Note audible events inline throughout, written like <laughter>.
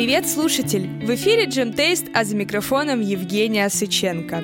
Привет, слушатель! В эфире Джем Тейст, а за микрофоном Евгения Сыченко.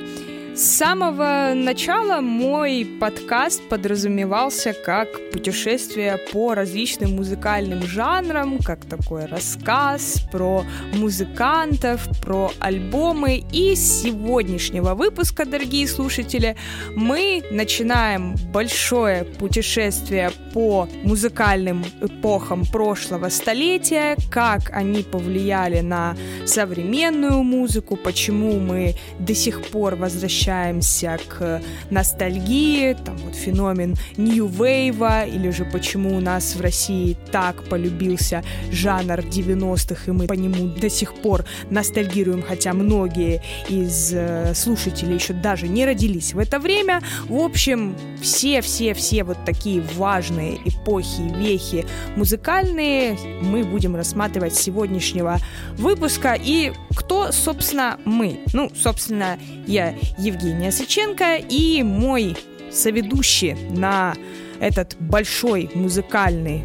С самого начала мой подкаст подразумевался как путешествие по различным музыкальным жанрам, как такой рассказ про музыкантов, про альбомы. И с сегодняшнего выпуска, дорогие слушатели, мы начинаем большое путешествие по музыкальным эпохам прошлого столетия, как они повлияли на современную музыку, почему мы до сих пор возвращаемся возвращаемся к ностальгии, там вот феномен New Wave, или же почему у нас в России так полюбился жанр 90-х, и мы по нему до сих пор ностальгируем, хотя многие из э, слушателей еще даже не родились в это время. В общем, все-все-все вот такие важные эпохи, вехи музыкальные мы будем рассматривать сегодняшнего выпуска. И кто, собственно, мы? Ну, собственно, я Евгения Евгения Сыченко и мой соведущий на этот большой музыкальный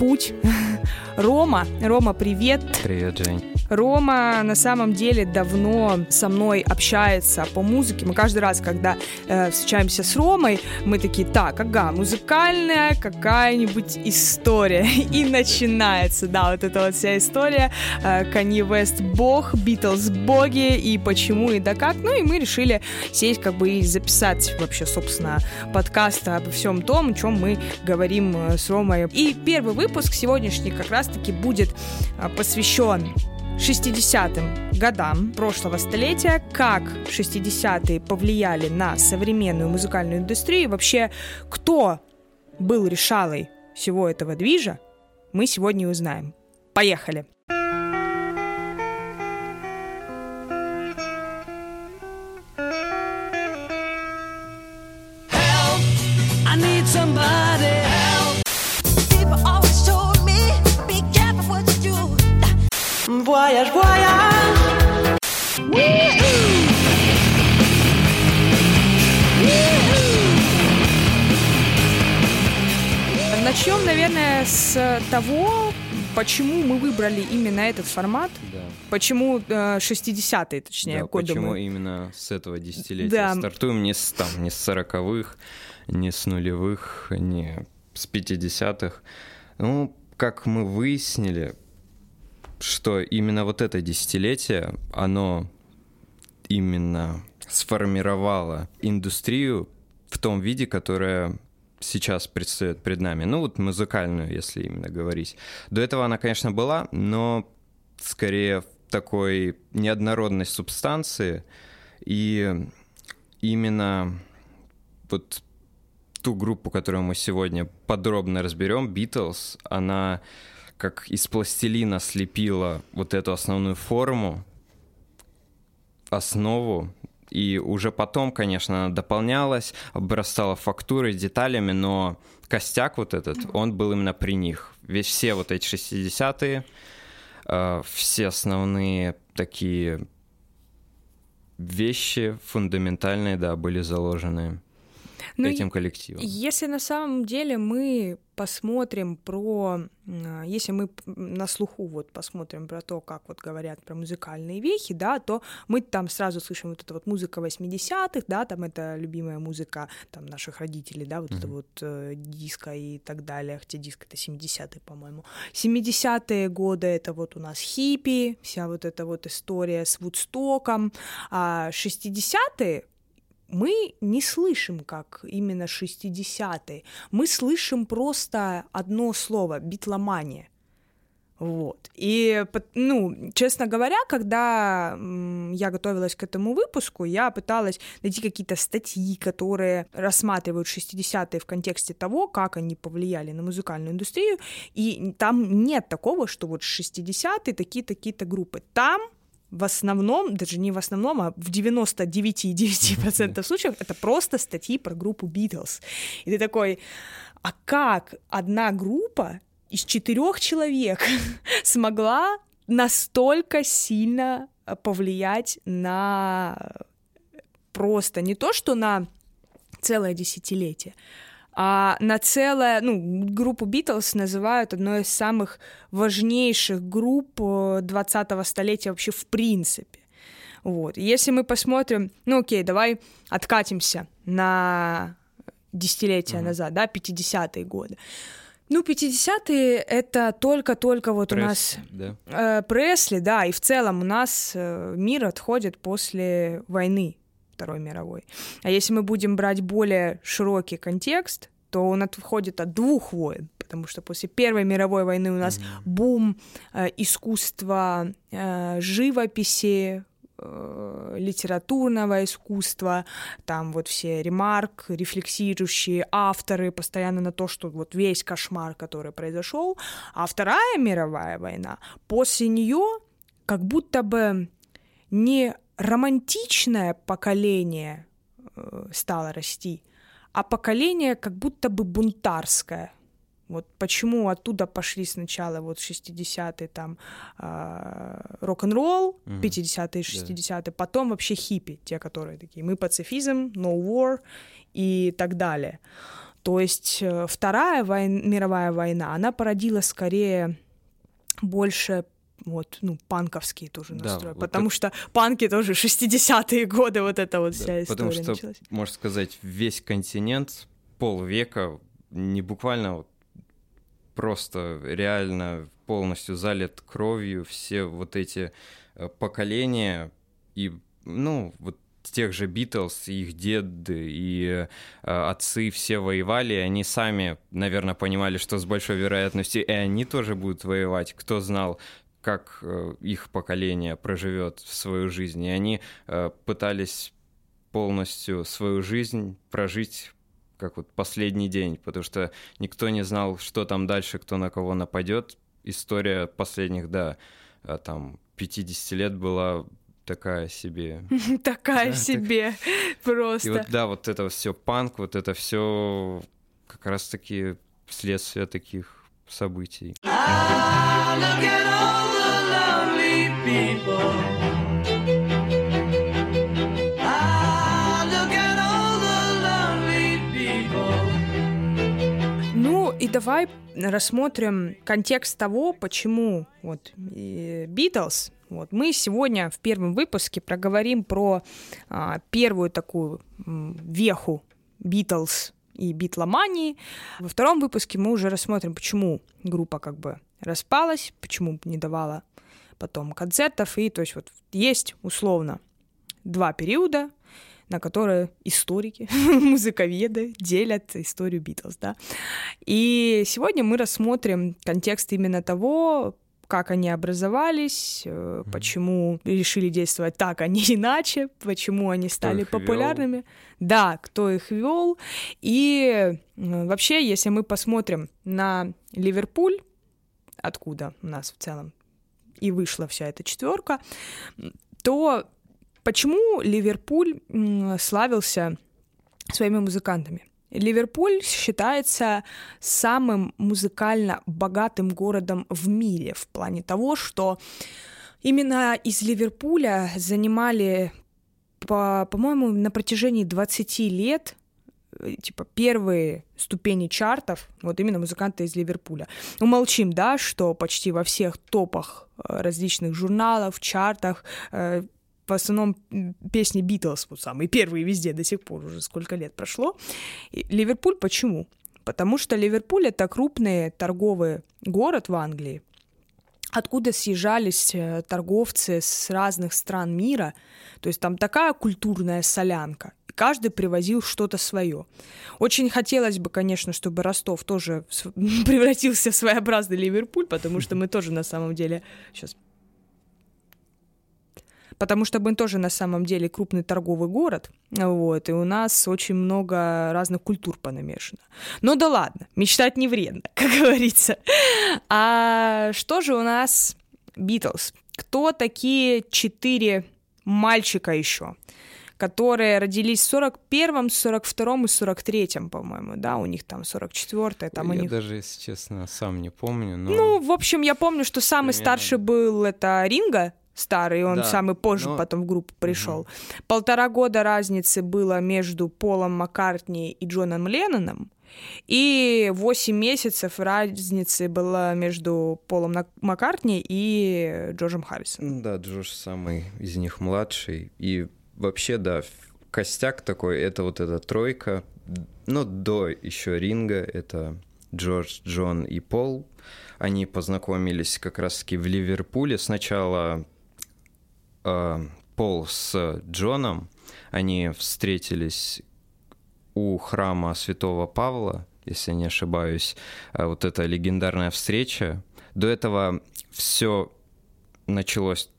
путь <laughs> Рома. Рома, привет. Привет, Жень. Рома на самом деле давно со мной общается по музыке. Мы каждый раз, когда э, встречаемся с Ромой, мы такие, так, ага, музыкальная какая-нибудь история. <laughs> И начинается, да, вот эта вот вся история. Э, Kanye West бог, Битлз боги, и почему, и да как. Ну и мы решили сесть как бы и записать вообще, собственно, подкаст обо всем том, о чем мы говорим э, с Ромой. И первый выпуск сегодняшний как раз-таки будет э, посвящен 60-м годам прошлого столетия, как 60-е повлияли на современную музыкальную индустрию и вообще кто был решалой всего этого движа, мы сегодня узнаем. Поехали! Начнем, наверное, с того, почему мы выбрали именно этот формат. Да. Почему э, 60-е, точнее, да, годы почему мы... именно с этого десятилетия Да. стартуем не с там, не с сороковых, не с нулевых, не с 50-х. Ну, как мы выяснили, что именно вот это десятилетие, оно именно сформировало индустрию в том виде, которая сейчас предстает пред нами. Ну, вот музыкальную, если именно говорить. До этого она, конечно, была, но скорее в такой неоднородной субстанции. И именно вот ту группу, которую мы сегодня подробно разберем, Beatles, она как из пластилина слепила вот эту основную форму, основу, и уже потом, конечно, она дополнялась, обрастала фактурой, деталями, но костяк вот этот, он был именно при них. Весь все вот эти 60-е, э, все основные такие вещи фундаментальные, да, были заложены Ну, этим коллективом. Если на самом деле мы посмотрим про, если мы на слуху вот посмотрим про то, как вот говорят про музыкальные вехи, да, то мы там сразу слышим вот эту вот музыка 80-х, да, там это любимая музыка там наших родителей, да, вот это Мгм. вот э, диско и так далее, хотя диско это 70-е, по-моему. 70-е годы это вот у нас хиппи, вся вот эта вот история с Вудстоком, а 60-е мы не слышим, как именно 60-е. Мы слышим просто одно слово — битломания. Вот. И, ну, честно говоря, когда я готовилась к этому выпуску, я пыталась найти какие-то статьи, которые рассматривают 60-е в контексте того, как они повлияли на музыкальную индустрию, и там нет такого, что вот 60-е такие-такие-то группы. Там в основном, даже не в основном, а в 99,9% случаев это просто статьи про группу Beatles. И ты такой, а как одна группа из четырех человек <laughs> смогла настолько сильно э, повлиять на просто не то, что на целое десятилетие, а на целое, ну, группу Битлз называют одной из самых важнейших групп 20-го столетия вообще в принципе. Вот. Если мы посмотрим, ну окей, давай откатимся на десятилетия mm-hmm. назад, да, 50-е годы. Ну, 50-е это только-только вот Пресли, у нас да. Э, Пресли, да, и в целом у нас э, мир отходит после войны Второй мировой. А если мы будем брать более широкий контекст, то он отходит от двух войн, потому что после Первой мировой войны у нас mm-hmm. бум э, искусства э, живописи, Э, литературного искусства, там вот все ремарк, рефлексирующие авторы постоянно на то, что вот весь кошмар, который произошел, а Вторая мировая война, после нее как будто бы не романтичное поколение э, стало расти, а поколение как будто бы бунтарское, вот почему оттуда пошли сначала вот 60-е там э, рок-н-ролл, mm-hmm. 50-е, 60-е, yeah. потом вообще хиппи, те, которые такие, мы пацифизм, no war и так далее. То есть э, Вторая войн, мировая война, она породила скорее больше вот, ну, панковские тоже да, настрой, вот потому это... что панки тоже 60-е годы, вот это вот да, вся история потому что, началась. можно сказать, весь континент полвека не буквально вот просто реально полностью залит кровью все вот эти э, поколения и, ну, вот тех же Битлз, их деды и э, отцы все воевали, они сами, наверное, понимали, что с большой вероятностью и они тоже будут воевать. Кто знал, как э, их поколение проживет свою жизнь. И они э, пытались полностью свою жизнь прожить как вот последний день, потому что никто не знал, что там дальше, кто на кого нападет. История последних, да, а, там 50 лет была такая себе. <laughs> Такая себе, просто. И вот, да, вот это все панк, вот это все как раз-таки следствие таких событий. Давай рассмотрим контекст того, почему вот Битлз. Вот мы сегодня в первом выпуске проговорим про а, первую такую веху Битлз и битломании. Во втором выпуске мы уже рассмотрим, почему группа как бы распалась, почему не давала потом концертов. И то есть вот есть условно два периода, на которые историки, <laughs> музыковеды делят историю Битлз, да. И сегодня мы рассмотрим контекст именно того, как они образовались, mm-hmm. почему решили действовать так, а не <laughs> иначе, почему они стали кто популярными. Вел? Да, кто их вел. И вообще, если мы посмотрим на Ливерпуль, откуда у нас в целом и вышла вся эта четверка, то Почему Ливерпуль славился своими музыкантами? Ливерпуль считается самым музыкально богатым городом в мире в плане того, что именно из Ливерпуля занимали, по, по-моему, на протяжении 20 лет э, типа первые ступени чартов, вот именно музыканты из Ливерпуля. Умолчим, да, что почти во всех топах э, различных журналов, чартах э, в основном песни Битлз, вот самые первые везде до сих пор, уже сколько лет прошло. И Ливерпуль почему? Потому что Ливерпуль — это крупный торговый город в Англии, откуда съезжались э, торговцы с разных стран мира. То есть там такая культурная солянка. И каждый привозил что-то свое. Очень хотелось бы, конечно, чтобы Ростов тоже <laughs> превратился в своеобразный Ливерпуль, потому что мы тоже на самом деле сейчас потому что мы тоже на самом деле крупный торговый город, вот, и у нас очень много разных культур понамешано. Ну да ладно, мечтать не вредно, <laughs> как говорится. А что же у нас Битлз? Кто такие четыре мальчика еще? которые родились в 41-м, 42-м и 43-м, по-моему, да, у них там 44-е, там я у них... даже, если честно, сам не помню, но... Ну, в общем, я помню, что самый Примерно... старший был это Ринга, старый, он да, самый позже но... потом в группу пришел. Угу. Полтора года разницы было между Полом Маккартни и Джоном Ленноном, И 8 месяцев разницы было между Полом Маккартни и Джорджем Харрисоном. Да, Джордж самый из них младший. И вообще, да, костяк такой, это вот эта тройка. Ну, до еще ринга, это Джордж, Джон и Пол. Они познакомились как раз-таки в Ливерпуле. Сначала э, Пол с Джоном, они встретились у храма святого Павла, если не ошибаюсь, э, вот эта легендарная встреча. До этого все началось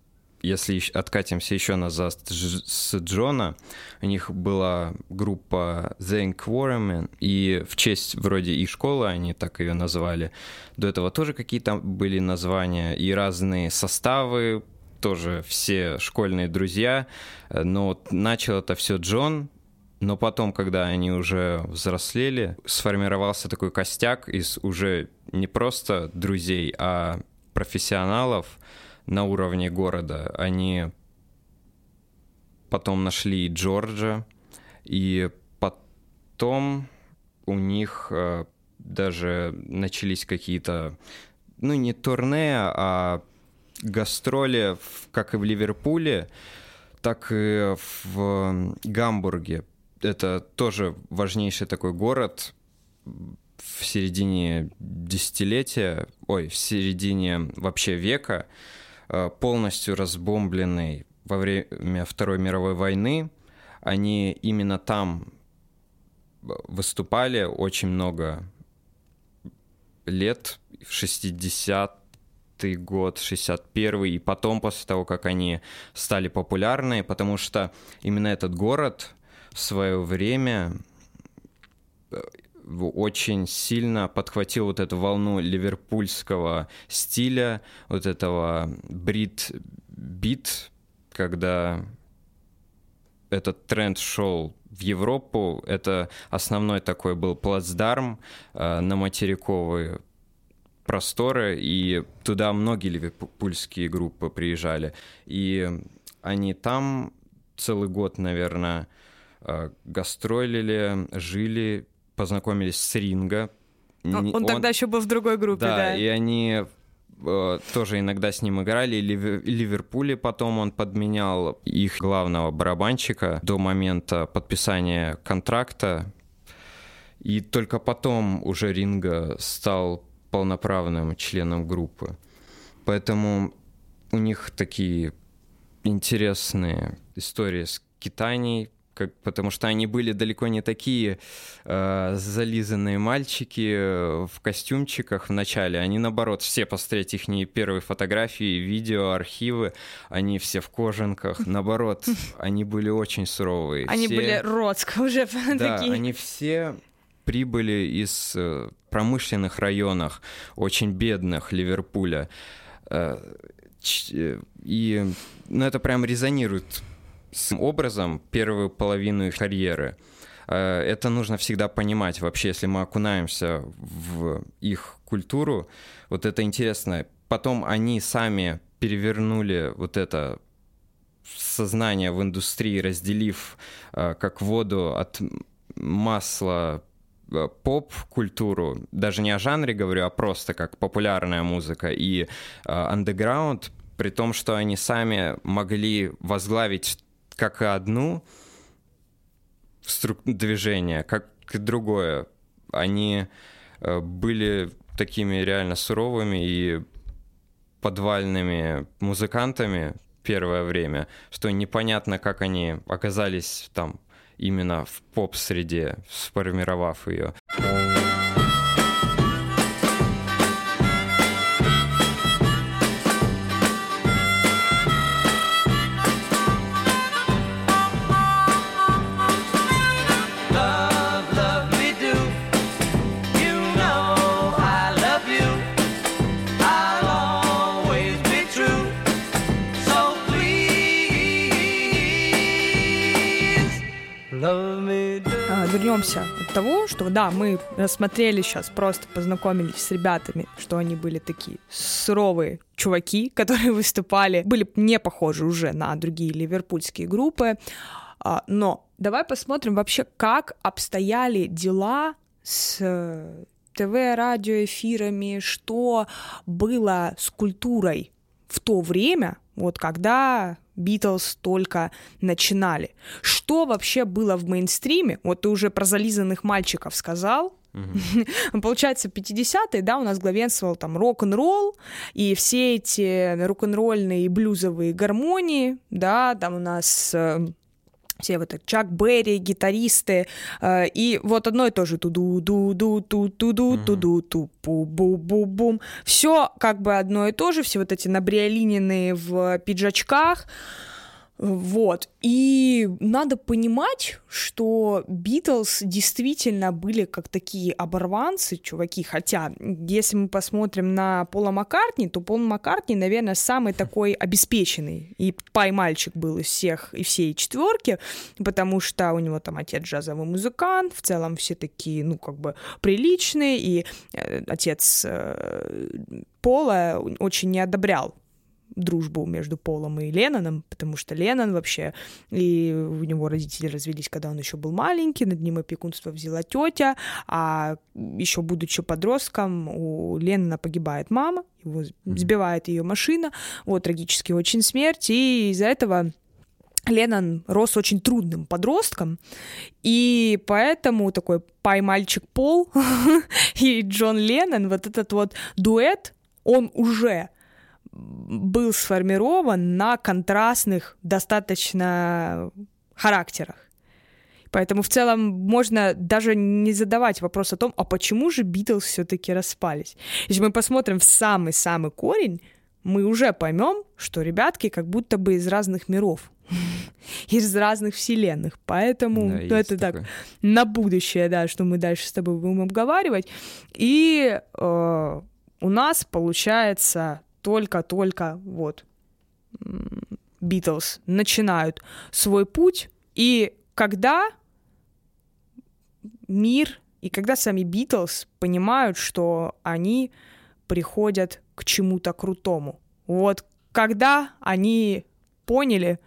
если откатимся еще назад с Джона, у них была группа The Inquirement, и в честь вроде и школы они так ее назвали. До этого тоже какие-то были названия и разные составы, тоже все школьные друзья, но вот начал это все Джон, но потом, когда они уже взрослели, сформировался такой костяк из уже не просто друзей, а профессионалов на уровне города. Они потом нашли Джорджа, и потом у них э, даже начались какие-то, ну не турне, а гастроли, как и в Ливерпуле, так и в Гамбурге это тоже важнейший такой город в середине десятилетия, ой, в середине вообще века, э, полностью разбомбленный во время Второй мировой войны. Они именно там выступали очень много лет, в 60-й год, 61-й, и потом, после того, как они стали популярны, потому что именно этот город в свое время э, очень сильно подхватил вот эту волну ливерпульского стиля, вот этого брит-бит, когда этот тренд шел в Европу. Это основной такой был плацдарм э, на материковые просторы, и туда многие ливерпульские группы приезжали. И они там целый год, наверное, Э, гастролили, жили, познакомились с Ринго. Он, он тогда еще был в другой группе, да. Да, и они э, тоже иногда с ним играли. Ливер, Ливерпуле потом он подменял их главного барабанщика до момента подписания контракта. И только потом уже Ринга стал полноправным членом группы. Поэтому у них такие интересные истории с Китанией, как, потому что они были далеко не такие э, зализанные мальчики э, в костюмчиках в начале. Они, наоборот, все посмотреть их первые фотографии, видео, архивы, они все в кожанках. <laughs> Наоборот, они были очень суровые. Они все... были родско уже <laughs> да, такие. они все прибыли из э, промышленных районов, очень бедных Ливерпуля. Э, и ну, это прям резонирует с образом первую половину их карьеры. Э, это нужно всегда понимать вообще, если мы окунаемся в их культуру. Вот это интересно. Потом они сами перевернули вот это сознание в индустрии, разделив э, как воду от масла э, поп-культуру, даже не о жанре говорю, а просто как популярная музыка и андеграунд, при том, что они сами могли возглавить как одну движение, как другое. Они э, были такими реально суровыми и подвальными музыкантами первое время, что непонятно, как они оказались там именно в поп-среде, сформировав ее. Что да, мы рассмотрели сейчас, просто познакомились с ребятами, что они были такие суровые чуваки, <laughs> которые выступали, были не похожи уже на другие ливерпульские группы. А, но давай посмотрим вообще, как обстояли дела с ТВ, радиоэфирами, что было с культурой в то время, вот когда Битлз только начинали. Что вообще было в мейнстриме? Вот ты уже про зализанных мальчиков сказал, Uh-huh. <laughs> Получается, 50-е, да, у нас главенствовал там рок-н-ролл, и все эти рок-н-ролльные и блюзовые гармонии, да, там у нас э, все вот это Чак Берри, гитаристы, э, и вот одно и то же туду ду ду ту туду туду ту пу бу бу бум все как бы одно и то же, все вот эти набриолиненные в пиджачках, вот. И надо понимать, что Битлз действительно были как такие оборванцы, чуваки. Хотя, если мы посмотрим на Пола Маккартни, то Пол Маккартни, наверное, самый такой обеспеченный. И пай-мальчик был из всех и всей четверки, потому что у него там отец джазовый музыкант, в целом все такие, ну, как бы приличные, и э, отец э, Пола очень не одобрял дружбу между Полом и Ленноном, потому что Леннон вообще, и у него родители развелись, когда он еще был маленький, над ним опекунство взяла тетя, а еще будучи подростком, у Леннона погибает мама, его сбивает ее машина, вот, трагически очень смерть, и из-за этого Леннон рос очень трудным подростком, и поэтому такой пай-мальчик Пол <laughs> и Джон Леннон, вот этот вот дуэт, он уже был сформирован на контрастных достаточно характерах. Поэтому в целом можно даже не задавать вопрос о том, а почему же Битлз все-таки распались. Если мы посмотрим в самый-самый корень, мы уже поймем, что ребятки как будто бы из разных миров, <laughs> из разных вселенных. Поэтому да, ну, это такое. так на будущее, да, что мы дальше с тобой будем обговаривать. И э, у нас получается только-только вот Битлз начинают свой путь, и когда мир и когда сами Битлз понимают, что они приходят к чему-то крутому. Вот когда они поняли,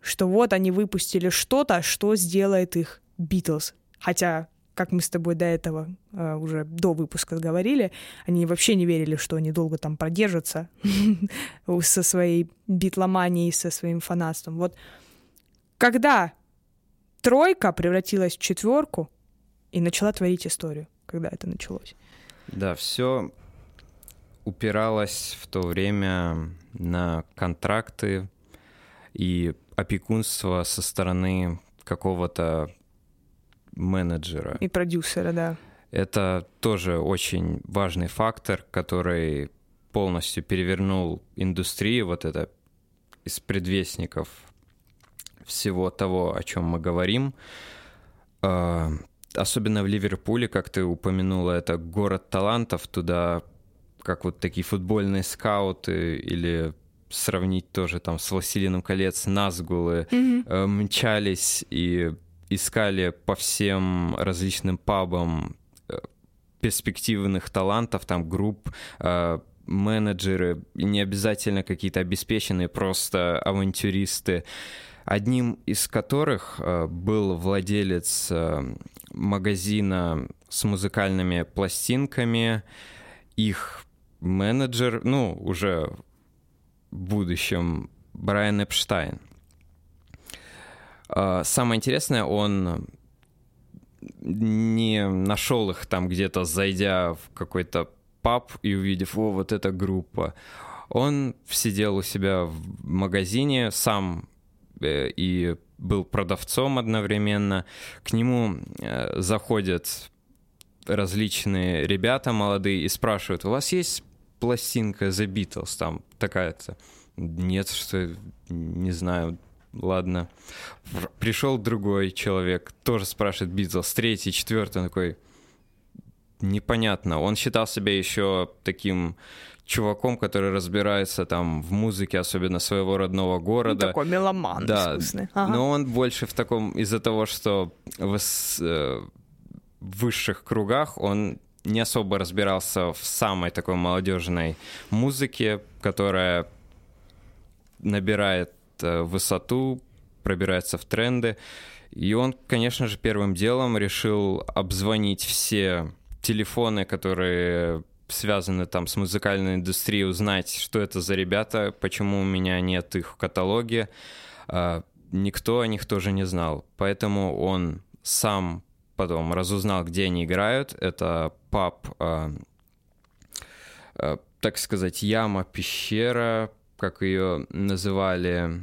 что вот они выпустили что-то, что сделает их Битлз. Хотя как мы с тобой до этого э, уже до выпуска говорили, они вообще не верили, что они долго там продержатся <laughs> со своей битломанией, со своим фанатством. Вот когда тройка превратилась в четверку и начала творить историю, когда это началось. Да, все упиралось в то время на контракты и опекунство со стороны какого-то менеджера. И продюсера, да. Это тоже очень важный фактор, который полностью перевернул индустрию, вот это из предвестников всего того, о чем мы говорим. А, особенно в Ливерпуле, как ты упомянула, это город талантов, туда как вот такие футбольные скауты или сравнить тоже там с «Властелином колец» Назгулы mm-hmm. мчались и искали по всем различным пабам э, перспективных талантов, там групп, э, менеджеры, не обязательно какие-то обеспеченные, просто авантюристы, одним из которых э, был владелец магазина с музыкальными пластинками, их менеджер, ну, уже в будущем Брайан Эпштайн. А, самое интересное, он не нашел их там где-то, зайдя в какой-то паб и увидев, о, вот эта группа. Он сидел у себя в магазине, сам э, и был продавцом одновременно. К нему э, заходят различные ребята молодые и спрашивают, у вас есть пластинка The Beatles там такая-то? Нет, что не знаю, ладно. Пришел другой человек, тоже спрашивает Битлз, третий, четвертый, он такой, непонятно. Он считал себя еще таким чуваком, который разбирается там в музыке, особенно своего родного города. Ну, такой меломан да, Ага. Но он больше в таком, из-за того, что в, э, в высших кругах он не особо разбирался в самой такой молодежной музыке, которая набирает Э, высоту, пробирается в тренды. И он, конечно же, первым делом решил обзвонить все телефоны, которые связаны там с музыкальной индустрией, узнать, что это за ребята, почему у меня нет их в каталоге. А, никто о них тоже не знал. Поэтому он сам потом разузнал, где они играют. Это паб, а, так сказать, яма, пещера, как ее называли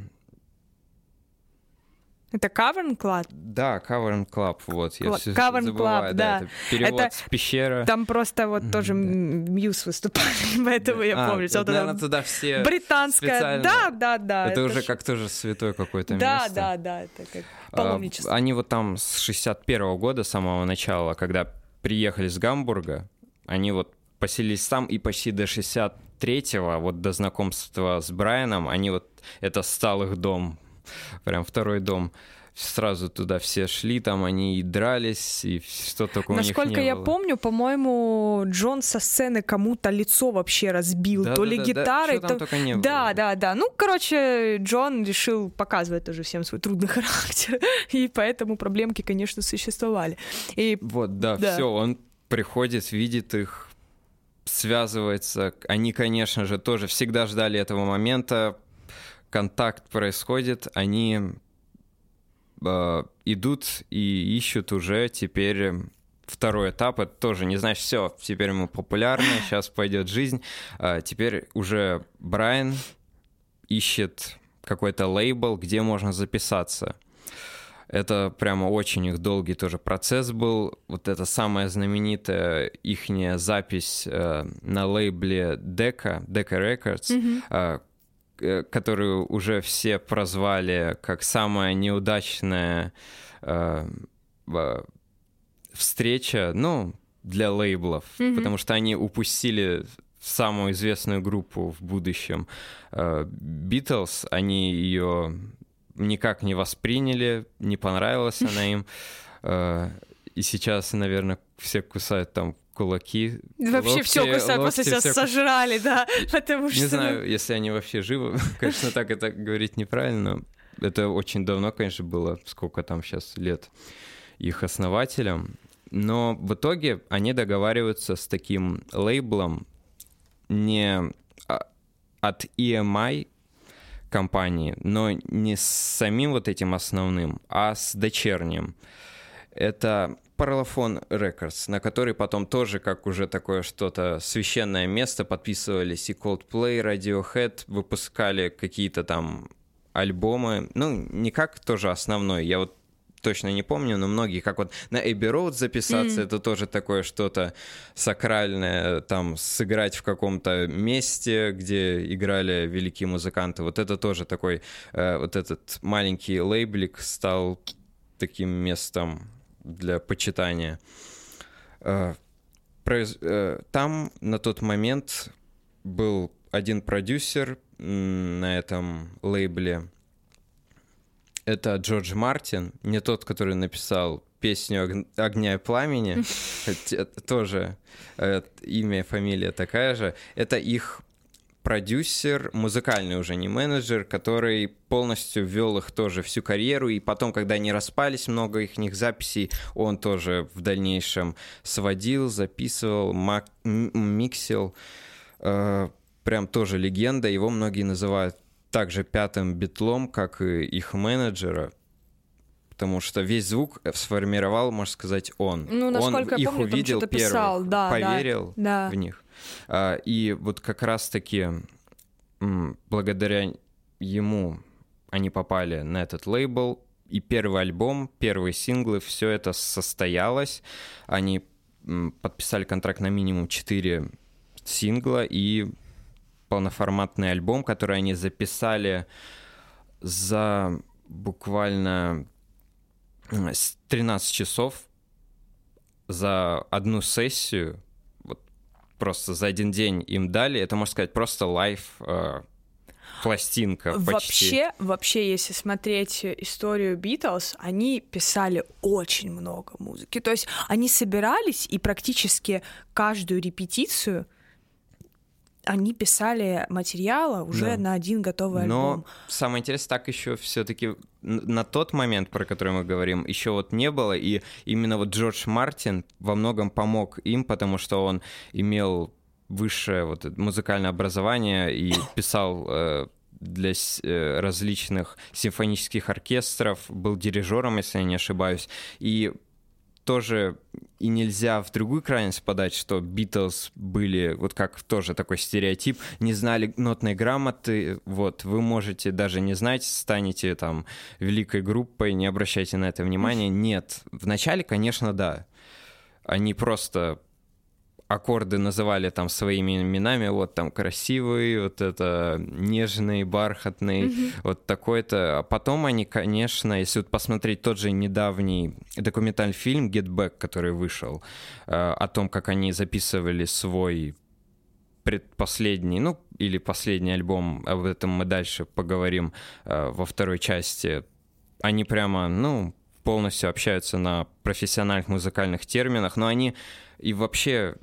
это Cavern Club? Да, Cavern Club, вот. Я все Cavern забываю, Club, да. Это перевод это, с пещера. Там просто вот тоже Мьюз выступали, <laughs> поэтому я а, помню. Вот наверное, туда все Британская, да, да, да. Это, уже как тоже святой какой-то да, место. Да, да, да, это как а, паломничество. Они вот там с 61 -го года, с самого начала, когда приехали с Гамбурга, они вот поселились там и почти до 63-го, вот до знакомства с Брайаном, они вот, это стал их дом, прям второй дом сразу туда все шли, там они и дрались, и что такое Насколько я было. помню, по-моему, Джон со сцены кому-то лицо вообще разбил, да, то да, ли да, гитарой, да, то... не да, было. да, да. Ну, короче, Джон решил показывать тоже всем свой трудный <laughs> характер, и поэтому проблемки, конечно, существовали. И... Вот, да, да. все, он приходит, видит их, связывается. Они, конечно же, тоже всегда ждали этого момента, контакт происходит, они э, идут и ищут уже теперь второй этап. Это тоже не значит, все, теперь мы популярны, сейчас пойдет жизнь. А теперь уже Брайан ищет какой-то лейбл, где можно записаться. Это прямо очень их долгий тоже процесс был. Вот это самая знаменитая ихняя запись э, на лейбле Decca, Decca Records, mm-hmm. э, Э, которую уже все прозвали как самая неудачная э, встреча, ну, для лейблов, mm-hmm. потому что они упустили самую известную группу в будущем Битлз, э, они ее никак не восприняли, не понравилась она им, <laughs> э, и сейчас, наверное, все кусают там кулаки. Вообще локти, все кусают, просто себя все... сожрали, да. Потому что... Не знаю, если они вообще живы. <laughs> Конечно, так это говорить неправильно. Это очень давно, конечно, было, сколько там сейчас лет их основателям. Но в итоге они договариваются с таким лейблом не а, от EMI компании, но не с самим вот этим основным, а с дочерним. Это Parlophone Records, на который потом тоже, как уже такое что-то священное место, подписывались и Coldplay, Radiohead, выпускали какие-то там альбомы. Ну, не как тоже основной. Я вот точно не помню, но многие, как вот на Abbey Road записаться, mm. это тоже такое что-то сакральное, там, сыграть в каком-то месте, где играли великие музыканты. Вот это тоже такой, э, вот этот маленький лейблик стал таким местом для почитания. Э, э, там на тот момент был один продюсер на этом лейбле. Это Джордж Мартин, не тот, который написал песню «Огня и пламени», <laughs> тоже э, имя и фамилия такая же. Это их продюсер, музыкальный уже не менеджер, который полностью ввел их тоже всю карьеру, и потом, когда они распались, много их записей он тоже в дальнейшем сводил, записывал, миксил. Э, прям тоже легенда, его многие называют также пятым битлом, как и их менеджера, потому что весь звук сформировал, можно сказать, он. Ну, насколько он я их помню, увидел первых, писал. Да, поверил да, в них. А, и вот как раз-таки благодаря ему они попали на этот лейбл, и первый альбом, первые синглы, все это состоялось. Они подписали контракт на минимум 4 сингла и полноформатный альбом, который они записали за буквально 13 часов за одну сессию просто за один день им дали. Это, можно сказать, просто лайф э, пластинка почти. Вообще, вообще, если смотреть историю Битлз, они писали очень много музыки. То есть они собирались и практически каждую репетицию они писали материала уже да. на один готовый Но альбом. самое интересное, так еще все-таки на тот момент, про который мы говорим, еще вот не было, и именно вот Джордж Мартин во многом помог им, потому что он имел высшее вот музыкальное образование и <coughs> писал э, для э, различных симфонических оркестров, был дирижером, если я не ошибаюсь, и тоже и нельзя в другую крайность подать, что Битлз были, вот как тоже такой стереотип, не знали нотной грамоты, вот, вы можете даже не знать, станете там великой группой, не обращайте на это внимания. Нет, вначале, конечно, да. Они просто аккорды называли там своими именами, вот там красивый, вот это нежный, бархатный, mm-hmm. вот такой-то. А потом они, конечно, если вот посмотреть тот же недавний документальный фильм Get Back, который вышел, э, о том, как они записывали свой предпоследний, ну, или последний альбом, об этом мы дальше поговорим э, во второй части, они прямо, ну, полностью общаются на профессиональных музыкальных терминах, но они и вообще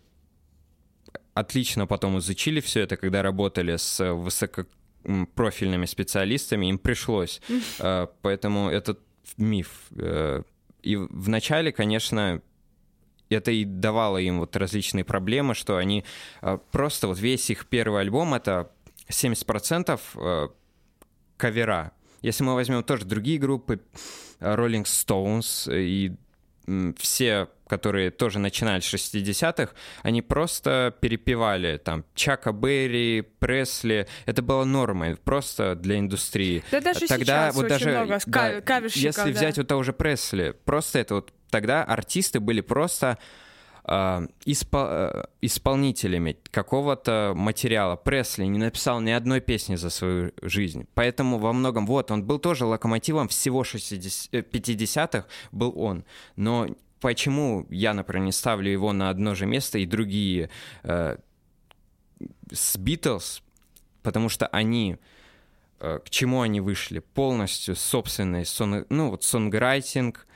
отлично потом изучили все это, когда работали с высокопрофильными специалистами, им пришлось. Э, поэтому это миф. Э, и вначале, конечно, это и давало им вот различные проблемы, что они э, просто вот весь их первый альбом это 70% кавера. Если мы возьмем тоже другие группы, Rolling Stones и все, которые тоже начинали с 60-х, они просто перепевали там Чака Берри, Пресли. Это было нормой, просто для индустрии. Да даже тогда сейчас вот очень даже много да, каверщиков, если да. взять вот того же Пресли, просто это вот тогда артисты были просто э, испол, э, исполнителями какого-то материала. Пресли не написал ни одной песни за свою жизнь. Поэтому во многом, вот, он был тоже локомотивом всего 60, 50-х, был он. Но почему я, например, не ставлю его на одно же место и другие э, с Битлз, потому что они э, к чему они вышли? Полностью собственный сон, ну вот сонграйтинг, Э,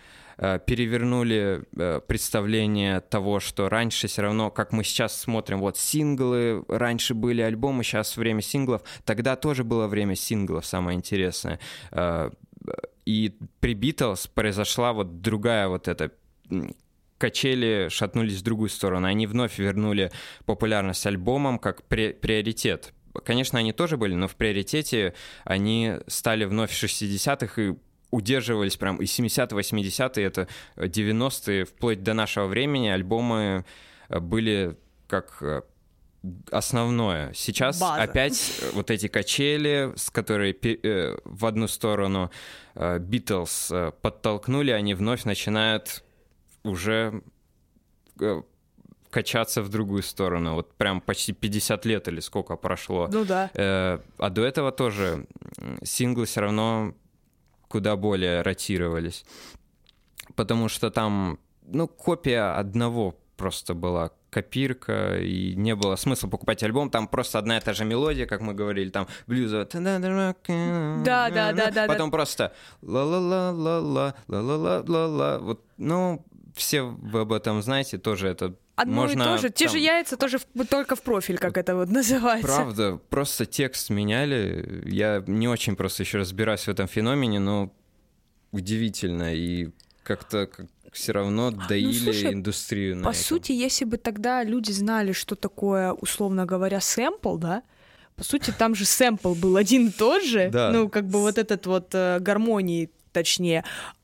перевернули э, представление того, что раньше все равно, как мы сейчас смотрим, вот синглы, раньше были альбомы, сейчас время синглов, тогда тоже было время синглов, самое интересное. Э, и при Битлз произошла вот другая вот эта качели шатнулись в другую сторону. Они вновь вернули популярность альбомам как приоритет. Конечно, они тоже были, но в приоритете они стали вновь в 60-х и удерживались прям и 70-е, 80-е, это 90-е, вплоть до нашего времени альбомы э, были как э, основное. Сейчас База. опять э, вот эти качели, с которой в одну сторону Битлз подтолкнули, они вновь начинают уже качаться в другую сторону. Вот прям почти 50 лет или сколько прошло. Ну да. А до этого тоже синглы все равно куда более ротировались. Потому что там, ну, копия одного просто была копирка, и не было смысла покупать альбом, там просто одна и та же мелодия, как мы говорили, там блюзовая. Да, да, да, да. Потом просто ла-ла-ла-ла-ла, ла-ла-ла-ла-ла. Вот, ну, все вы об этом знаете, тоже это Одно можно, и то же. Там... Те же яйца тоже в, только в профиль, как это вот <laughs> называется. Правда, просто текст меняли. Я не очень просто еще разбираюсь в этом феномене, но удивительно. И как-то как все равно ну, доили ну, слушай, индустрию. На по этом. сути, если бы тогда люди знали, что такое, условно говоря, сэмпл, да, по сути, там же сэмпл был один и тот же, да. ну, как бы вот этот вот э, гармонии точнее,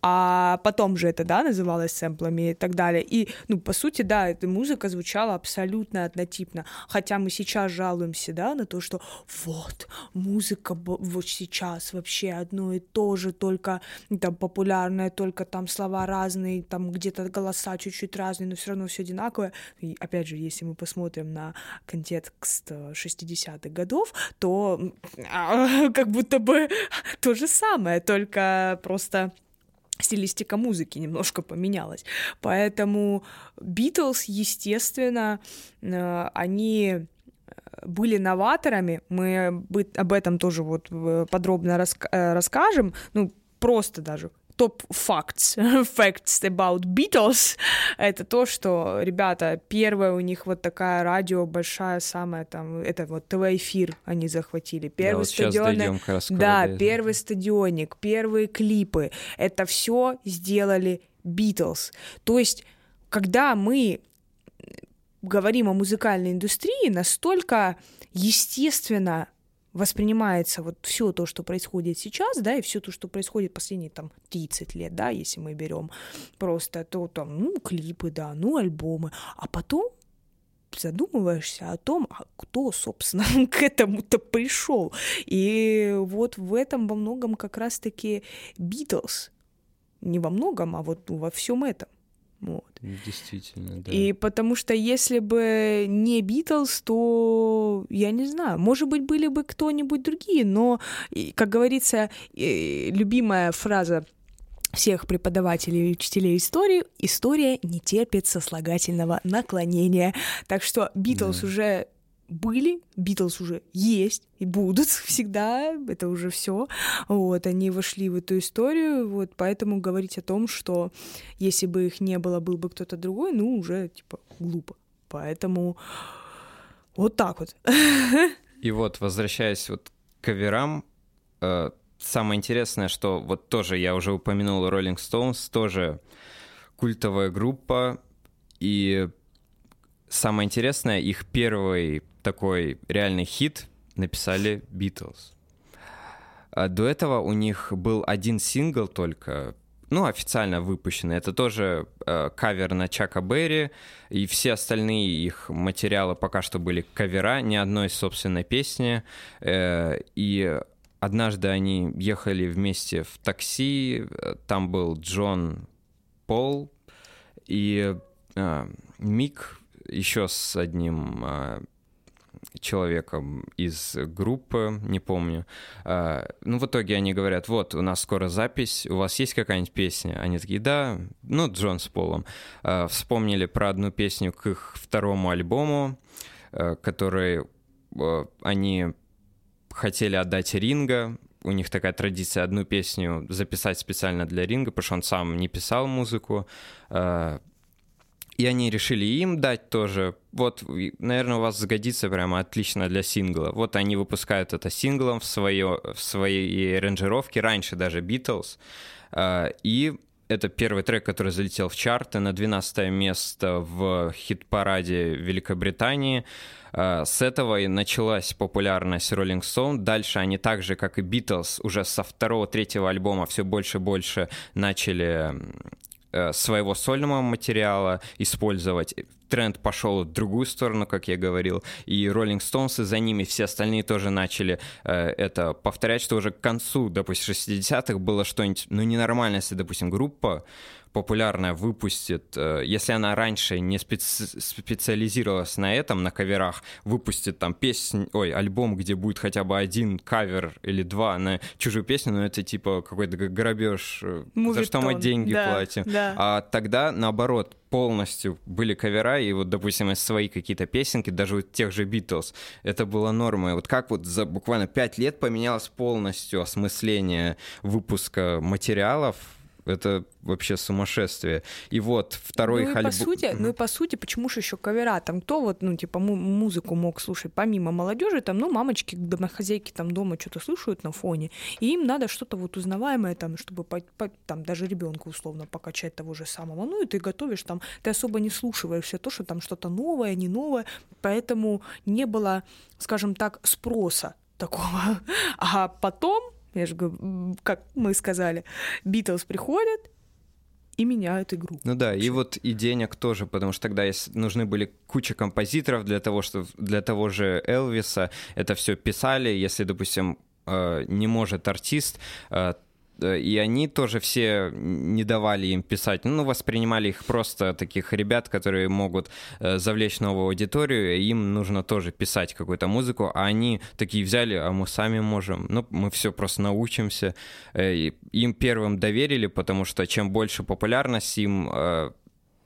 а потом же это, да, называлось сэмплами и так далее. И, ну, по сути, да, эта музыка звучала абсолютно однотипно, хотя мы сейчас жалуемся, да, на то, что вот, музыка вот сейчас вообще одно и то же, только там популярное, только там слова разные, там где-то голоса чуть-чуть разные, но все равно все одинаковое. И, опять же, если мы посмотрим на контекст 60-х годов, то <laughs> как будто бы то же самое, только просто стилистика музыки немножко поменялась. Поэтому Битлз, естественно, э, они э, были новаторами, мы об этом тоже вот э, подробно расскажем, ну, просто даже топ <laughs> facts, about Beatles, это то, что, ребята, первое у них вот такая радио большая, самая там, это вот ТВ-эфир они захватили. Первый да, вот стадион. Да, первый стадионик, первые клипы. Это все сделали Beatles. То есть, когда мы говорим о музыкальной индустрии, настолько естественно воспринимается вот все то, что происходит сейчас, да, и все то, что происходит последние там 30 лет, да, если мы берем просто, то там, ну, клипы, да, ну, альбомы, а потом задумываешься о том, а кто, собственно, <laughs> к этому-то пришел. И вот в этом во многом как раз-таки Битлз. Не во многом, а вот во всем этом. Вот. Действительно, да. И потому что если бы не Битлз, то я не знаю, может быть, были бы кто-нибудь другие, но, как говорится, любимая фраза всех преподавателей и учителей истории, история не терпит сослагательного наклонения. Так что Битлз да. уже были, Битлз уже есть и будут <laughs> всегда, это уже все. Вот, они вошли в эту историю, вот, поэтому говорить о том, что если бы их не было, был бы кто-то другой, ну, уже, типа, глупо. Поэтому вот так вот. <laughs> И вот, возвращаясь вот к каверам, э, самое интересное, что вот тоже я уже упомянул Rolling Stones, тоже культовая группа, и самое интересное, их первый такой реальный хит написали Beatles. А до этого у них был один сингл только, ну, официально выпущенный. Это тоже э, кавер на Чака Берри, и все остальные их материалы пока что были кавера, ни одной собственной песни. Э, и однажды они ехали вместе в такси, там был Джон Пол и э, Мик еще с одним э, человеком из группы, не помню. А, ну, в итоге они говорят, вот, у нас скоро запись, у вас есть какая-нибудь песня? Они такие, да, ну, Джон с Полом. А, вспомнили про одну песню к их второму альбому, а, который они хотели отдать Ринга, у них такая традиция одну песню записать специально для Ринга, потому что он сам не писал музыку. И они решили им дать тоже. Вот, наверное, у вас сгодится прямо отлично для сингла. Вот они выпускают это синглом в, свое, в своей аранжировке, раньше даже Beatles. А, и это первый трек, который залетел в чарты на 12 место в хит-параде Великобритании. А, с этого и началась популярность Rolling Stone. Дальше они так же, как и Beatles, уже со второго-третьего альбома все больше и больше начали своего сольного материала использовать. Тренд пошел в другую сторону, как я говорил, и Rolling Stones и за ними все остальные тоже начали э, это повторять, что уже к концу, допустим, 60-х было что-нибудь, ну, ненормально, если, допустим, группа популярная выпустит, э, если она раньше не специ специализировалась на этом, на каверах, выпустит там песнь, ой, альбом, где будет хотя бы один кавер или два на чужую песню, но это типа какой-то грабеж, Мувитон. за что мы деньги да, платим. Да. А тогда, наоборот, полностью были кавера, и вот, допустим, из свои какие-то песенки, даже у тех же Битлз, это было нормой. Вот как вот за буквально пять лет поменялось полностью осмысление выпуска материалов, это вообще сумасшествие. И вот второй ну альбом... По сути, ну и по сути, почему же еще кавера? Там кто вот, ну, типа, музыку мог слушать помимо молодежи, там, ну, мамочки, домохозяйки там дома что-то слушают на фоне, и им надо что-то вот узнаваемое там, чтобы по, по, там даже ребенка условно покачать того же самого. Ну, и ты готовишь там, ты особо не слушаешься то, что там что-то новое, не новое, поэтому не было, скажем так, спроса такого. <laughs> А потом я же говорю, как мы сказали, Битлз приходят, и меняют игру. Ну да, и вот и денег тоже, потому что тогда нужны были куча композиторов для того, что для того же Элвиса это все писали. Если, допустим, э, не может артист, Э, и они тоже все не давали им писать, ну, воспринимали их просто таких ребят, которые могут э, завлечь новую аудиторию, и им нужно тоже писать какую-то музыку, а они такие взяли, а мы сами можем, ну, мы все просто научимся. Э, им первым доверили, потому что чем больше популярность им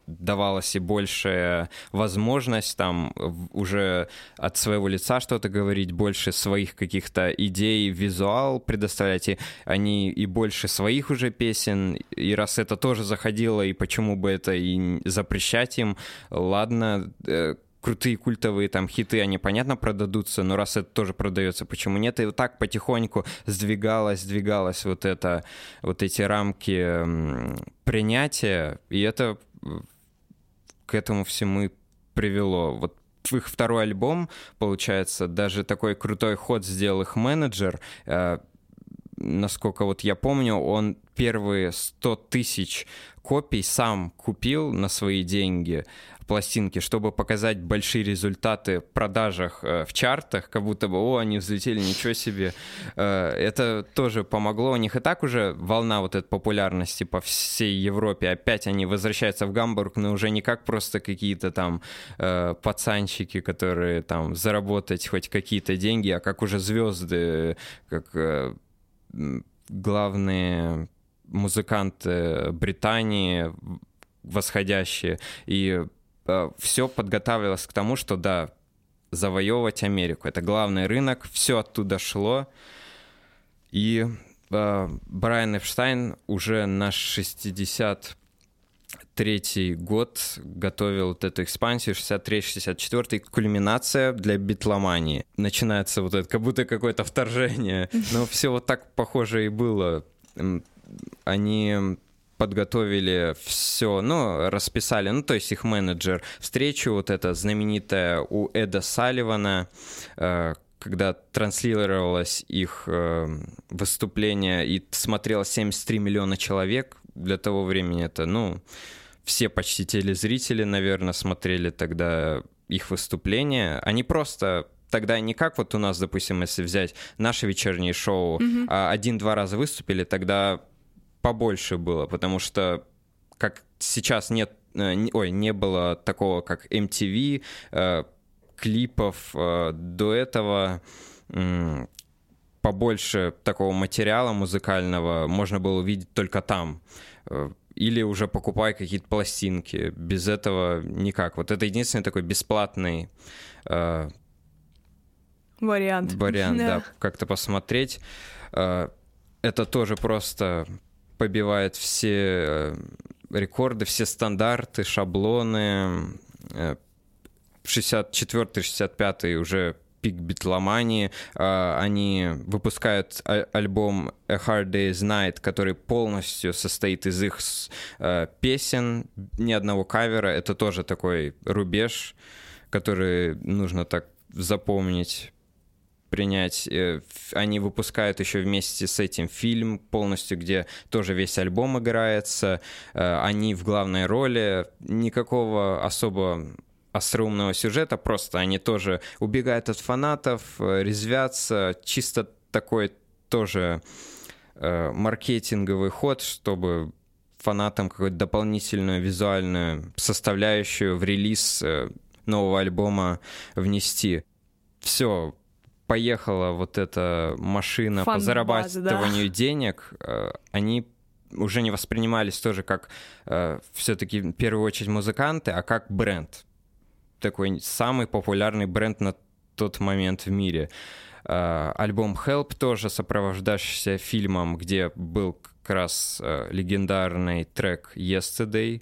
давалась и большая возможность там уже от своего лица что-то говорить, больше своих каких-то идей, визуал предоставлять, и они и больше своих уже песен, и раз это тоже заходило, и почему бы это и запрещать им, ладно, э, крутые культовые там хиты, они, понятно, продадутся, но раз это тоже продается, почему нет? И вот так потихоньку сдвигалось, сдвигалось вот это, вот эти рамки принятия, и это к этому всему привело. Вот их второй альбом, получается, даже такой крутой ход сделал их менеджер. Э, насколько вот я помню, он первые 100 тысяч копий сам купил на свои деньги, пластинки, чтобы показать большие результаты в продажах э, в чартах, как будто бы, о, они взлетели, ничего себе. Э, это тоже помогло. У них и так уже волна вот этой популярности по всей Европе. Опять они возвращаются в Гамбург, но уже не как просто какие-то там э, пацанчики, которые там заработать хоть какие-то деньги, а как уже звезды, как главные музыканты Британии восходящие. И все подготавливалось к тому, что да, завоевывать Америку. Это главный рынок, все оттуда шло. И э, Брайан Эпштайн уже на 60 третий год готовил вот эту экспансию, 63-64, кульминация для битломании. Начинается вот это, как будто какое-то вторжение. Но все вот так похоже и было. Они подготовили все, ну, расписали, ну, то есть их менеджер, встречу вот эта знаменитая у Эда Салливана, э, когда транслировалось их э, выступление и смотрело 73 миллиона человек, для того времени это, ну, все почти телезрители, наверное, смотрели тогда их выступление. Они просто тогда не как вот у нас, допустим, если взять наше вечернее шоу, mm-hmm. один-два раза выступили, тогда побольше было, потому что как сейчас нет, э, ой, не было такого, как MTV, э, клипов э, до этого побольше такого материала музыкального можно было увидеть только там. Или уже покупай какие-то пластинки. Без этого никак. Вот это единственный такой бесплатный э, вариант. Вариант, <laughs> да, да как-то посмотреть. Э, это тоже просто побивает все э, рекорды, все стандарты, шаблоны. 64-65 э, уже пик битломании. А, они выпускают а, альбом A Hard Day's Night, который полностью состоит из их э, песен, ни одного кавера. Это тоже такой рубеж, который нужно так запомнить принять. Э, они выпускают еще вместе с этим фильм полностью, где тоже весь альбом играется. Э, они в главной роли. Никакого особо остроумного сюжета, просто они тоже убегают от фанатов, э, резвятся, чисто такой тоже маркетинговый ход, чтобы фанатам какую-то дополнительную визуальную составляющую в релиз нового альбома внести. Все, поехала вот эта машина по зарабатыванию да. денег, э, они уже не воспринимались тоже как э, все-таки в первую очередь музыканты, а как бренд. Такой самый популярный бренд на тот момент в мире. Э, альбом Help тоже сопровождающийся фильмом, где был как раз э, легендарный трек Yesterday.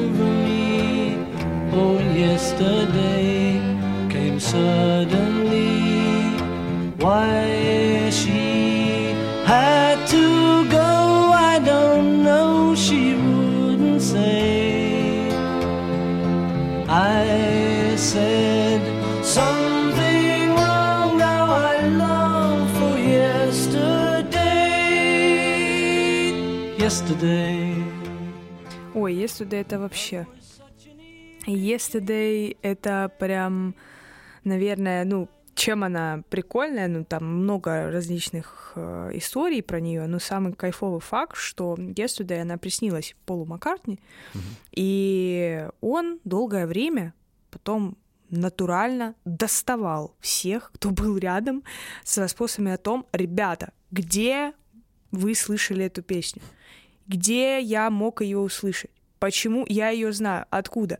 Oh, yesterday came suddenly. Why she had to go, I don't know. She wouldn't say. I said something wrong. Now I long for yesterday. Yesterday. Ой, Yesterday это вообще... Yesterday это прям, наверное, ну, чем она прикольная, ну, там много различных э, историй про нее, но самый кайфовый факт, что Yesterday она приснилась Полу Маккартни, mm-hmm. и он долгое время потом натурально доставал всех, кто был рядом, с расспросами о том, ребята, где вы слышали эту песню? Где я мог ее услышать? Почему я ее знаю? Откуда?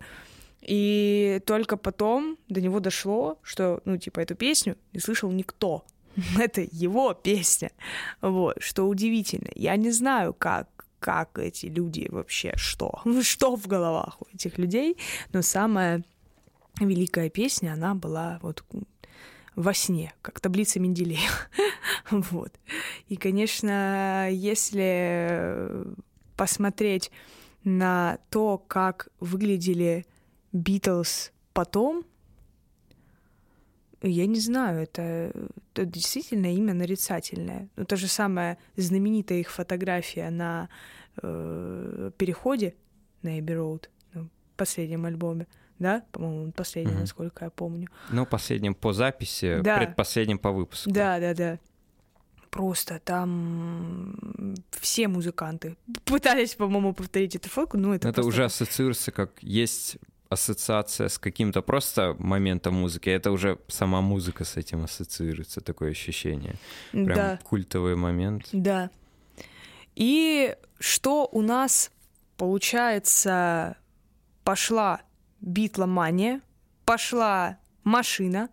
И только потом до него дошло, что, ну, типа, эту песню не слышал никто. <laughs> Это его песня. Вот, что удивительно. Я не знаю, как как эти люди вообще, что, <laughs> что в головах у этих людей, но самая великая песня, она была вот во сне, как таблица Менделеева. <laughs> вот. И, конечно, если посмотреть на то, как выглядели Битлз потом, я не знаю, это, это действительно имя нарицательное. Ну, то же самое знаменитая их фотография на э, переходе на Эбби Роуд, на последнем альбоме, да, по-моему, последнем, mm насколько я помню. Ну, последним по записи, да. предпоследним по выпуску. Да, да, да. Просто там все музыканты пытались, по-моему, повторить эту фотку, но это... Это просто... уже ассоциируется как есть ассоциация с каким-то просто моментом музыки, это уже сама музыка с этим ассоциируется, такое ощущение. Прям да. культовый момент. Да. И что у нас получается пошла битломания, пошла машина,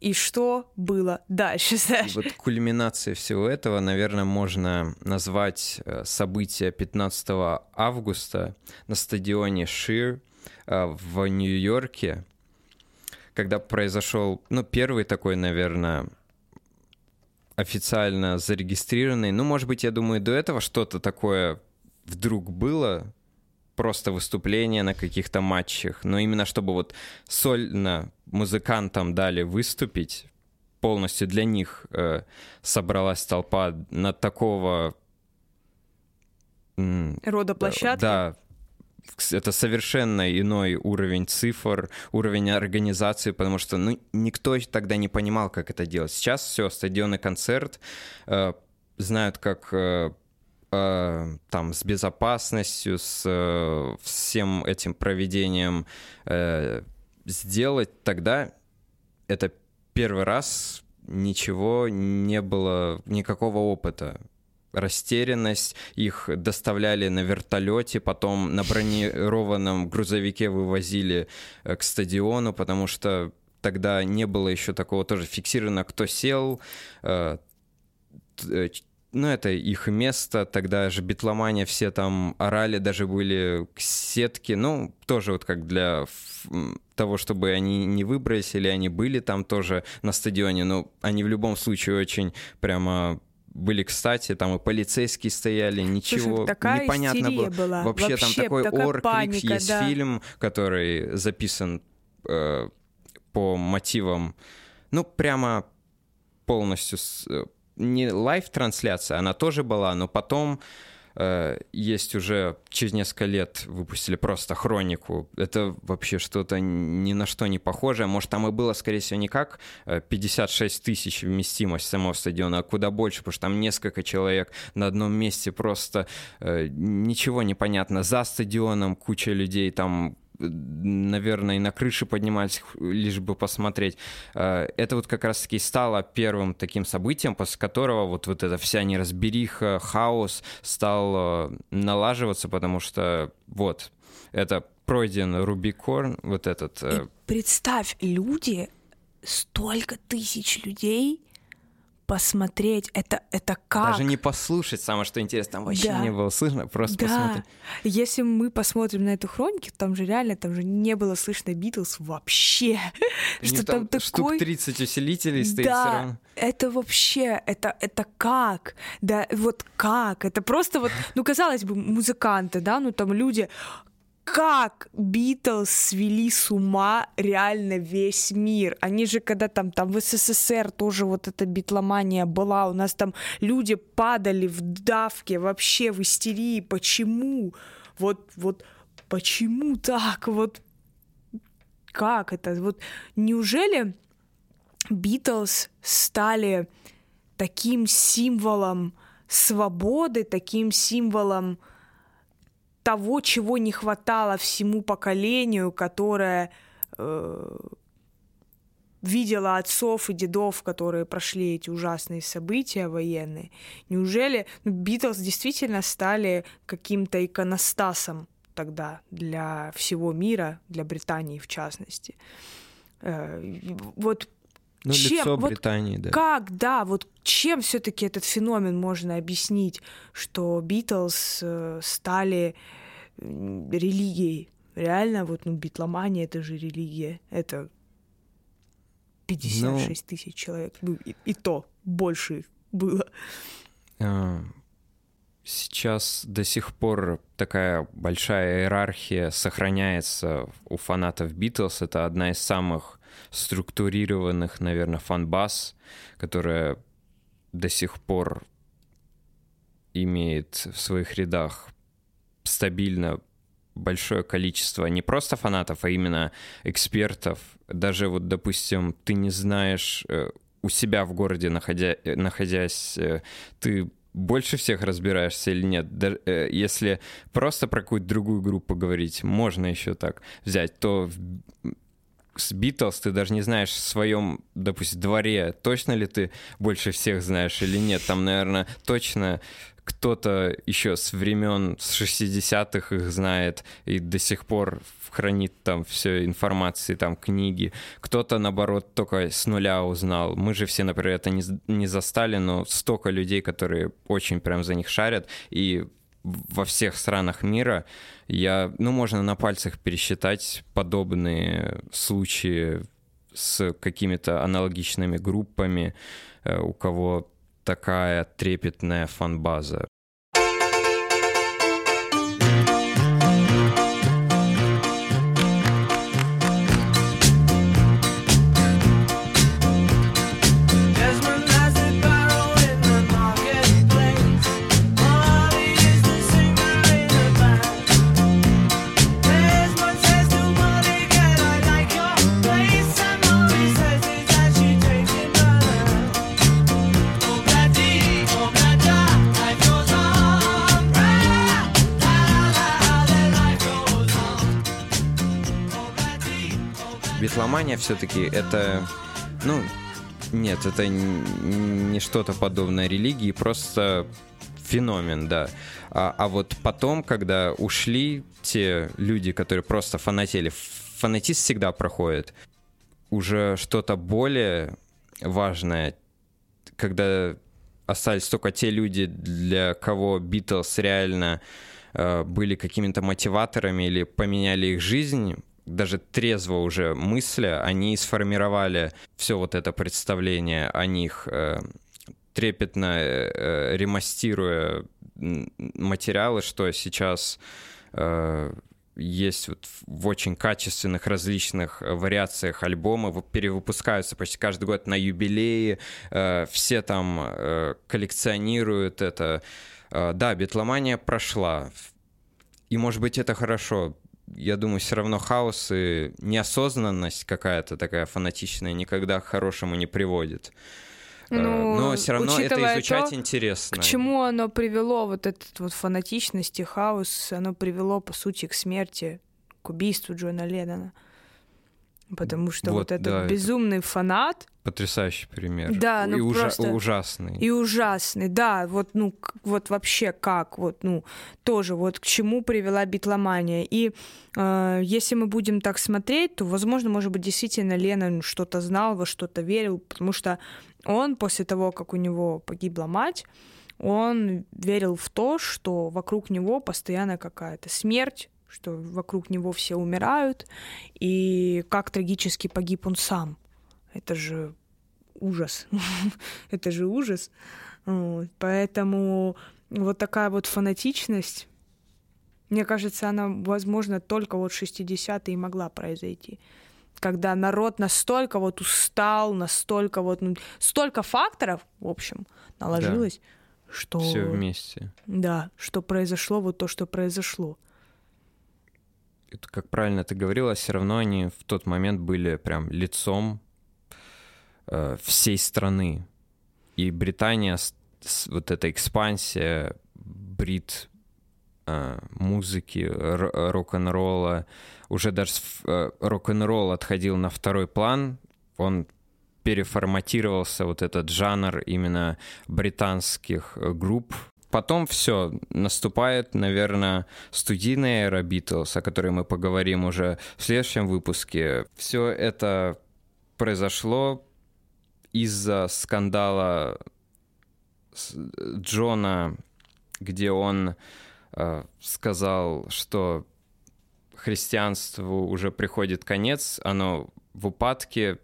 и что было дальше, <laughs> Саш? Вот кульминацией всего этого, наверное, можно назвать э, событие 15 августа на стадионе Шир в Нью-Йорке, когда произошел, ну, первый такой, наверное, официально зарегистрированный. Ну, может быть, я думаю, до этого что-то такое вдруг было, просто выступление на каких-то матчах, но именно чтобы вот сольно музыкантам дали выступить, полностью для них э, собралась толпа на такого... Рода площадки? Да, это совершенно иной уровень цифр, уровень организации, потому что ну, никто тогда не понимал, как это делать. Сейчас все, стадионный концерт, э, знают, как э, э, там с безопасностью, с э, всем этим проведением э, сделать, тогда это первый раз ничего не было, никакого опыта растерянность, их доставляли на вертолете, потом на бронированном грузовике вывозили э, к стадиону, потому что тогда не было еще такого тоже фиксировано, кто сел, э, э, ну, это их место, тогда же битломания все там орали, даже были сетки, ну, тоже вот как для того, чтобы они не выбросили, они были там тоже на стадионе, но они в любом случае очень прямо были, кстати, там и полицейские стояли, ничего Слушай, непонятно было. Была. Вообще, Вообще там такой ор паника, есть да. фильм, который записан э, по мотивам, ну, прямо полностью, с, э, не live-трансляция, она тоже была, но потом есть уже через несколько лет выпустили просто хронику. Это вообще что-то ни на что не похожее. Может, там и было, скорее всего, не как 56 э, тысяч вместимость самого стадиона, а куда больше, потому что там несколько человек на одном месте просто э, ничего не понятно. За стадионом куча людей, там наверное, и на крыше поднимались, лишь бы посмотреть. Э, это вот как раз-таки стало первым таким событием, после которого вот, вот эта вся неразбериха, хаос стал э, налаживаться, потому что вот, это пройден Рубикорн, вот этот... Э, и представь, люди, столько тысяч людей посмотреть, это, это как? Даже не послушать, самое что интересно, там вообще да. не было слышно, просто да. посмотреть. Если мы посмотрим на эту хронику, там же реально, там же не было слышно Битлз вообще. что там, там штук такой... 30 усилителей стоит да, все равно. это вообще, это, это как? Да, вот как? Это просто вот, ну, казалось бы, музыканты, да, ну, там люди, как Битлз свели с ума реально весь мир. Они же когда там, там в СССР тоже вот эта битломания была, у нас там люди падали в давке, вообще в истерии. Почему? Вот, вот почему так? Вот как это? Вот неужели Битлз стали таким символом свободы, таким символом того, чего не хватало всему поколению, которое э, видела отцов и дедов, которые прошли эти ужасные события военные. Неужели ну, Битлз действительно стали каким-то иконостасом тогда для всего мира, для Британии в частности? Э, вот ну, чем, лицо вот Британии, да. Как, да, вот чем все-таки этот феномен можно объяснить, что Битлз э, стали религией? Реально, вот, ну, битломания — это же религия. Это 56 ну, тысяч человек. Ну, и, и то больше их было. А, сейчас до сих пор такая большая иерархия сохраняется у фанатов Битлз. Это одна из самых структурированных, наверное, фан-баз, которая до сих пор имеет в своих рядах стабильно большое количество не просто фанатов, а именно экспертов. Даже вот, допустим, ты не знаешь э, у себя в городе, находя, э, находясь, э, ты больше всех разбираешься или нет. Если просто про какую-то другую группу говорить, можно еще так взять, то с Битлз ты даже не знаешь в своем, допустим, дворе, точно ли ты больше всех знаешь или нет. Там, наверное, точно кто-то еще с времен с 60-х их знает и до сих пор хранит там все информации, там книги. Кто-то, наоборот, только с нуля узнал. Мы же все, например, это не, не застали, но столько людей, которые очень прям за них шарят. И во всех странах мира я, ну, можно на пальцах пересчитать подобные случаи с какими-то аналогичными группами, э, у кого такая трепетная фанбаза. Битломания все-таки это, ну, нет, это не что-то подобное религии, просто феномен, да. А, а вот потом, когда ушли те люди, которые просто фанатели, фанатист всегда проходит, уже что-то более важное, когда остались только те люди, для кого Битлз реально э, были какими-то мотиваторами или поменяли их жизнь, даже трезво уже мысля, они сформировали все вот это представление о них, э, трепетно э, ремастируя материалы, что сейчас э, есть вот в очень качественных различных вариациях альбомы, перевыпускаются почти каждый год на юбилеи, все там коллекционируют это. Да, битломания прошла, и, может быть, это хорошо я думаю, все равно хаос и неосознанность какая-то такая фанатичная никогда к хорошему не приводит. Э, ну, Но все равно это изучать то, интересно. К чему оно привело, вот этот вот фанатичность и хаос, оно привело, по сути, к смерти, к убийству Джона Леннона. Потому что вот, вот этот да, безумный это фанат. Потрясающий пример. Да, ну и просто... ужасный. И ужасный, да. Вот, ну, вот вообще как, вот, ну, тоже вот к чему привела битломания. И э, если мы будем так смотреть, то, возможно, может быть, действительно Лена что-то знал, во что-то верил, потому что он после того, как у него погибла мать, он верил в то, что вокруг него постоянно какая-то смерть, что вокруг него все умирают, и как трагически погиб он сам. Это же ужас. <laughs> Это же ужас. Поэтому вот такая вот фанатичность, мне кажется, она, возможно, только вот 60-е могла произойти. Когда народ настолько вот устал, настолько вот, ну, столько факторов, в общем, наложилось, да. что... Все вместе. Да, что произошло вот то, что произошло. Как правильно ты говорила, все равно они в тот момент были прям лицом э, всей страны. И Британия, с, с, вот эта экспансия брит э, музыки, рок-н-ролла, уже даже э, рок-н-ролл отходил на второй план, он переформатировался, вот этот жанр именно британских групп, Потом все, наступает, наверное, студийная эра Битлз, о которой мы поговорим уже в следующем выпуске. Все это произошло из-за скандала Джона, где он э, сказал, что христианству уже приходит конец, оно в упадке,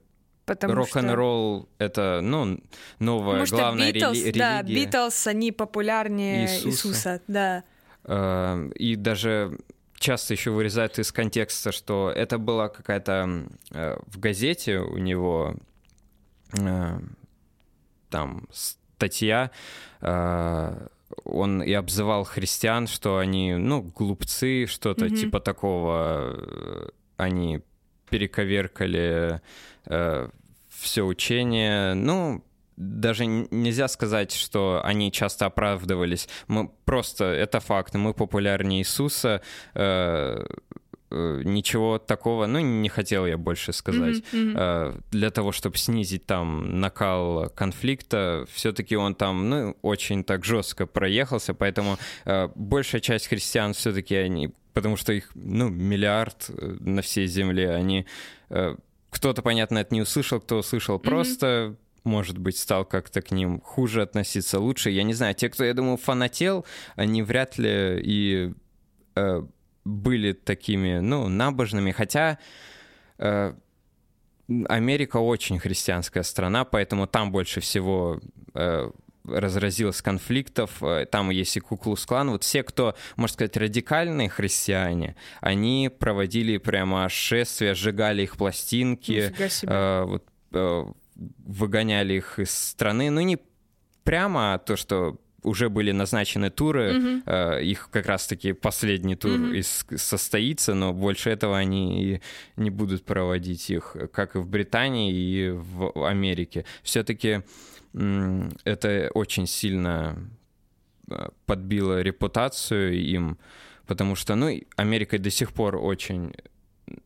Потому Рок-н-ролл что... это, ну, новая Потому главная Beatles, рели- религия. Да, Битлз, они популярнее Иисуса, Иисуса да. Uh, и даже часто еще вырезают из контекста, что это была какая-то uh, в газете у него uh, там статья, он и обзывал христиан, что они, ну, глупцы, что-то mm-hmm. типа такого, они перековеркали э, все учение. Ну, даже нельзя сказать, что они часто оправдывались. Мы просто, это факт, мы популярнее Иисуса. Э, э, ничего такого, ну, не хотел я больше сказать. Mm-hmm, mm-hmm. Для того, чтобы снизить там накал конфликта, все-таки он там, ну, очень так жестко проехался, поэтому э, большая часть христиан все-таки они, потому что их, ну, миллиард на всей земле, они кто-то, понятно, это не услышал, кто услышал mm-hmm. просто может быть, стал как-то к ним хуже относиться, лучше. Я не знаю, те, кто, я думаю, фанател, они вряд ли и э, были такими, ну, набожными, хотя э, Америка очень христианская страна, поэтому там больше всего э, разразилось конфликтов, э, там есть и Куклус-клан, вот все, кто, можно сказать, радикальные христиане, они проводили прямо шествия, сжигали их пластинки, э, вот, э, выгоняли их из страны, ну не прямо то, что уже были назначены туры, mm-hmm. э, их как раз-таки последний тур mm-hmm. из, состоится, но больше этого они не будут проводить их, как и в Британии и в Америке. Все-таки это очень сильно э, подбило репутацию им, потому что, ну, Америка до сих пор очень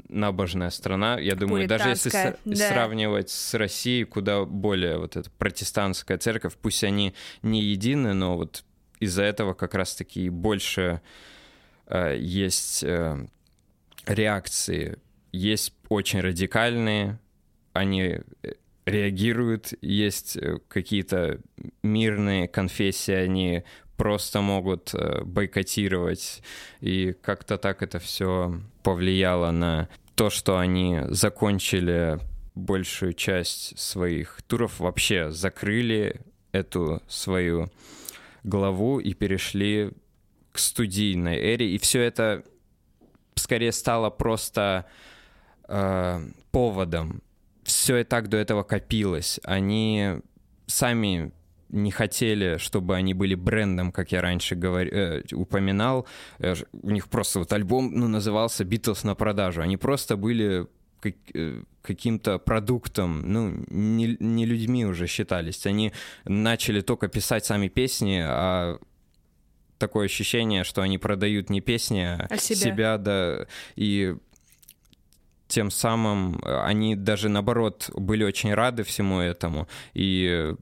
набожная страна. Я думаю, даже если да. сравнивать с Россией, куда более вот эта протестантская церковь, пусть они не едины, но вот из-за этого как раз-таки больше э, есть э, реакции. Есть очень радикальные, они э, реагируют, есть э, какие-то мирные конфессии, они просто могут э, бойкотировать, и как-то так это все повлияло на то, что они закончили большую часть своих туров, вообще закрыли эту свою главу и перешли к студийной эре, и все это скорее стало просто э, поводом все и так до этого копилось. Они сами не хотели, чтобы они были брендом, как я раньше говор... э, упоминал. Э, у них просто вот альбом ну, назывался «Битлз на продажу». Они просто были как, э, каким-то продуктом, ну, не, не людьми уже считались. Они начали только писать сами песни, а такое ощущение, что они продают не песни, а, а себя. себя, да, и тем самым э, они даже наоборот были очень рады всему этому. И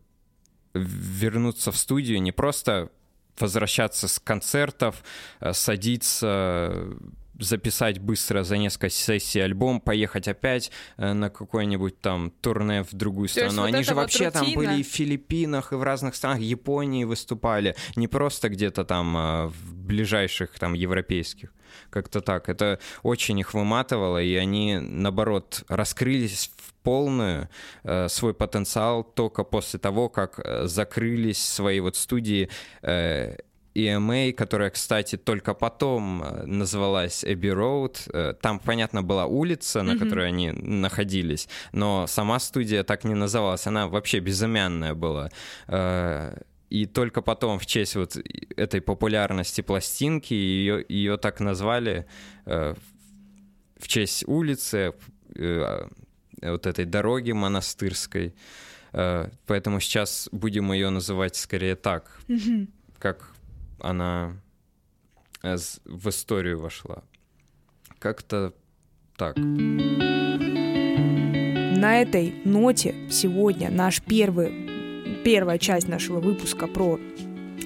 вернуться в студию не просто возвращаться с концертов, э, садиться записать быстро за несколько сессий альбом, поехать опять э, на какой-нибудь там турне в другую страну. Вот Они же вообще вот там были и в Филиппинах, и в разных странах, Японии выступали, не просто где-то там а в ближайших там европейских. Как-то так. Это очень их выматывало, и они, наоборот, раскрылись в полную э, свой потенциал только после того, как э, закрылись свои вот студии э, EMA, которая, кстати, только потом э, называлась Эбби Роуд. Э, там, понятно, была улица, на mm-hmm. которой они находились, но сама студия так не называлась, она вообще безымянная была. Э, и только потом, в честь вот этой популярности пластинки, ее, ее так назвали честь улицы, вот этой дороги монастырской. Поэтому сейчас будем ее называть скорее так, mm-hmm. как она э, в историю вошла. Как-то так. На этой ноте сегодня наш первый, первая часть нашего выпуска про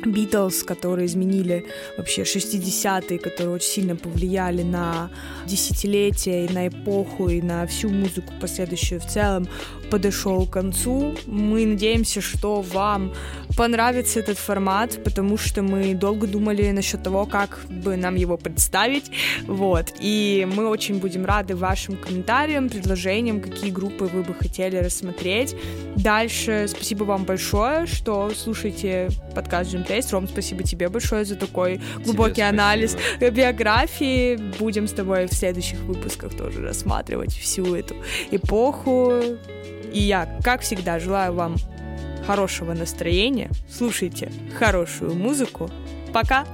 Битлз, которые изменили вообще 60-е, которые очень сильно повлияли на десятилетия и на эпоху, и на всю музыку последующую в целом, подошел к концу. Мы надеемся, что вам понравится этот формат, потому что мы долго думали насчет того, как бы нам его представить, вот, и мы очень будем рады вашим комментариям, предложениям, какие группы вы бы хотели рассмотреть. Дальше спасибо вам большое, что слушаете подкаст Jim Taste. Ром, спасибо тебе большое за такой глубокий анализ биографии. Будем с тобой в следующих выпусках тоже рассматривать всю эту эпоху, и я, как всегда, желаю вам хорошего настроения, слушайте хорошую музыку. Пока!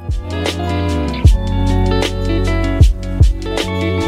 thank you